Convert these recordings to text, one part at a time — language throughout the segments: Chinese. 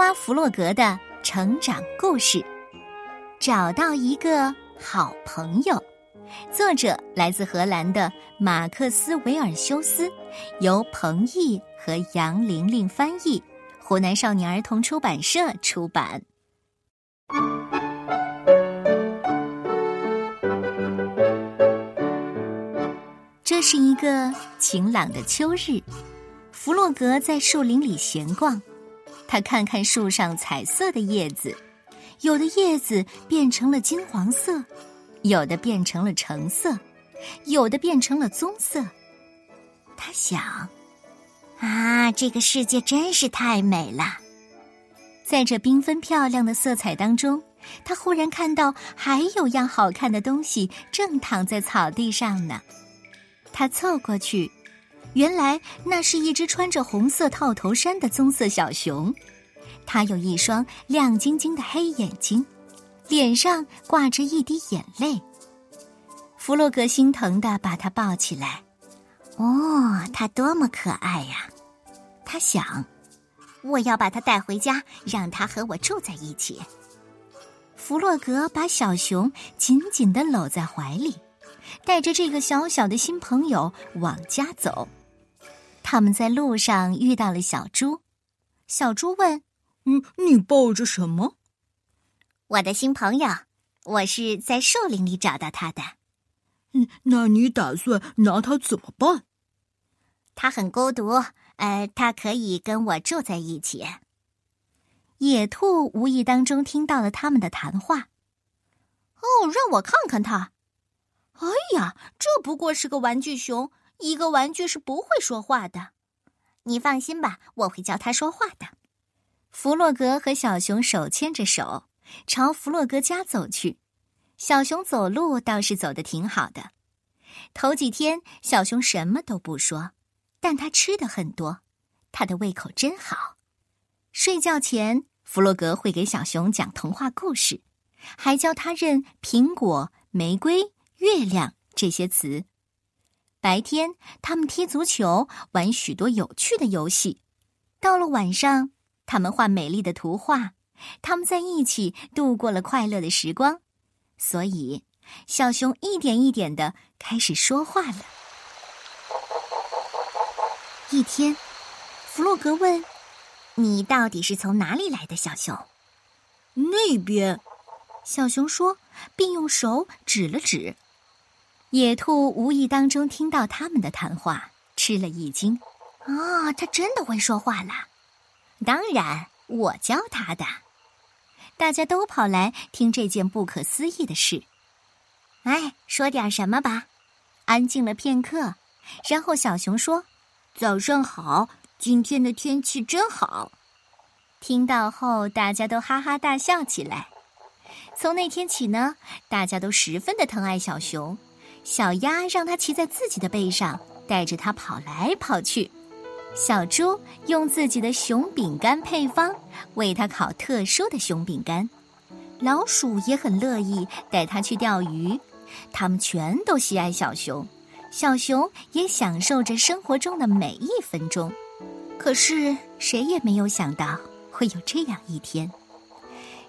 蛙弗洛格的成长故事，找到一个好朋友。作者来自荷兰的马克思·维尔修斯，由彭毅和杨玲玲翻译，湖南少年儿童出版社出版。这是一个晴朗的秋日，弗洛格在树林里闲逛。他看看树上彩色的叶子，有的叶子变成了金黄色，有的变成了橙色，有的变成了棕色。他想：啊，这个世界真是太美了！在这缤纷漂亮的色彩当中，他忽然看到还有样好看的东西正躺在草地上呢。他凑过去。原来那是一只穿着红色套头衫的棕色小熊，它有一双亮晶晶的黑眼睛，脸上挂着一滴眼泪。弗洛格心疼的把它抱起来，哦，它多么可爱呀！他想，我要把它带回家，让它和我住在一起。弗洛格把小熊紧紧的搂在怀里，带着这个小小的新朋友往家走。他们在路上遇到了小猪，小猪问：“嗯，你抱着什么？”“我的新朋友，我是在树林里找到他的。”“嗯，那你打算拿他怎么办？”“他很孤独，呃，他可以跟我住在一起。”野兔无意当中听到了他们的谈话。“哦，让我看看他。”“哎呀，这不过是个玩具熊。”一个玩具是不会说话的，你放心吧，我会教它说话的。弗洛格和小熊手牵着手，朝弗洛格家走去。小熊走路倒是走得挺好的。头几天，小熊什么都不说，但它吃的很多，它的胃口真好。睡觉前，弗洛格会给小熊讲童话故事，还教他认苹果、玫瑰、月亮这些词。白天，他们踢足球，玩许多有趣的游戏；到了晚上，他们画美丽的图画。他们在一起度过了快乐的时光。所以，小熊一点一点的开始说话了。一天，弗洛格问：“你到底是从哪里来的？”小熊，那边。小熊说，并用手指了指。野兔无意当中听到他们的谈话，吃了一惊。啊，他真的会说话了！当然，我教他的。大家都跑来听这件不可思议的事。哎，说点什么吧。安静了片刻，然后小熊说：“早上好，今天的天气真好。”听到后，大家都哈哈大笑起来。从那天起呢，大家都十分的疼爱小熊。小鸭让它骑在自己的背上，带着它跑来跑去。小猪用自己的熊饼干配方为它烤特殊的熊饼干。老鼠也很乐意带它去钓鱼。它们全都喜爱小熊，小熊也享受着生活中的每一分钟。可是谁也没有想到会有这样一天。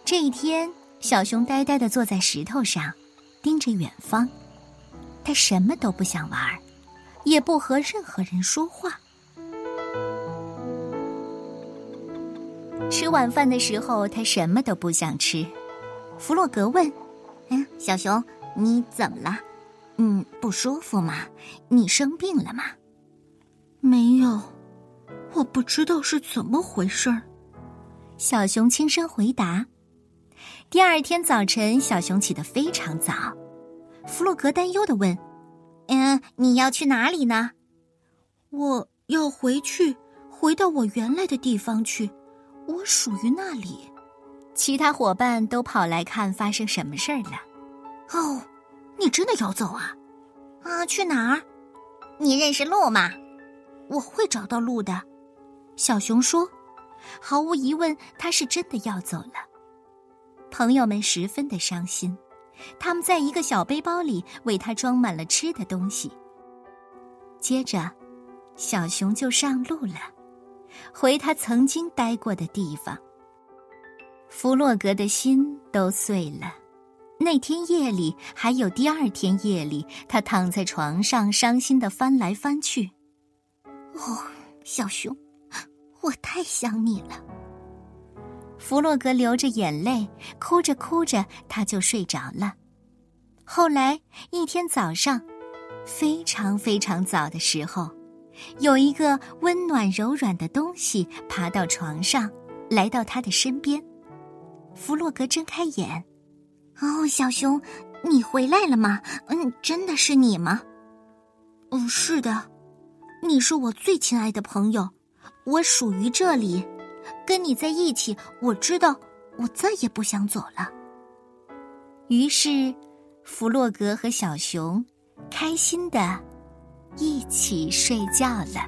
这一天，小熊呆呆地坐在石头上，盯着远方。他什么都不想玩，也不和任何人说话。吃晚饭的时候，他什么都不想吃。弗洛格问：“嗯，小熊，你怎么了？嗯，不舒服吗？你生病了吗？”“没有，我不知道是怎么回事儿。”小熊轻声回答。第二天早晨，小熊起得非常早。弗洛格担忧的问：“嗯，你要去哪里呢？”“我要回去，回到我原来的地方去，我属于那里。”其他伙伴都跑来看发生什么事儿了。“哦，你真的要走啊？啊，去哪儿？你认识路吗？我会找到路的。”小熊说。毫无疑问，他是真的要走了。朋友们十分的伤心。他们在一个小背包里为他装满了吃的东西。接着，小熊就上路了，回他曾经待过的地方。弗洛格的心都碎了。那天夜里，还有第二天夜里，他躺在床上，伤心的翻来翻去。哦，小熊，我太想你了。弗洛格流着眼泪，哭着哭着，他就睡着了。后来一天早上，非常非常早的时候，有一个温暖柔软的东西爬到床上，来到他的身边。弗洛格睁开眼，哦，小熊，你回来了吗？嗯，真的是你吗？嗯，是的，你是我最亲爱的朋友，我属于这里，跟你在一起，我知道我再也不想走了。于是，弗洛格和小熊开心的一起睡觉了。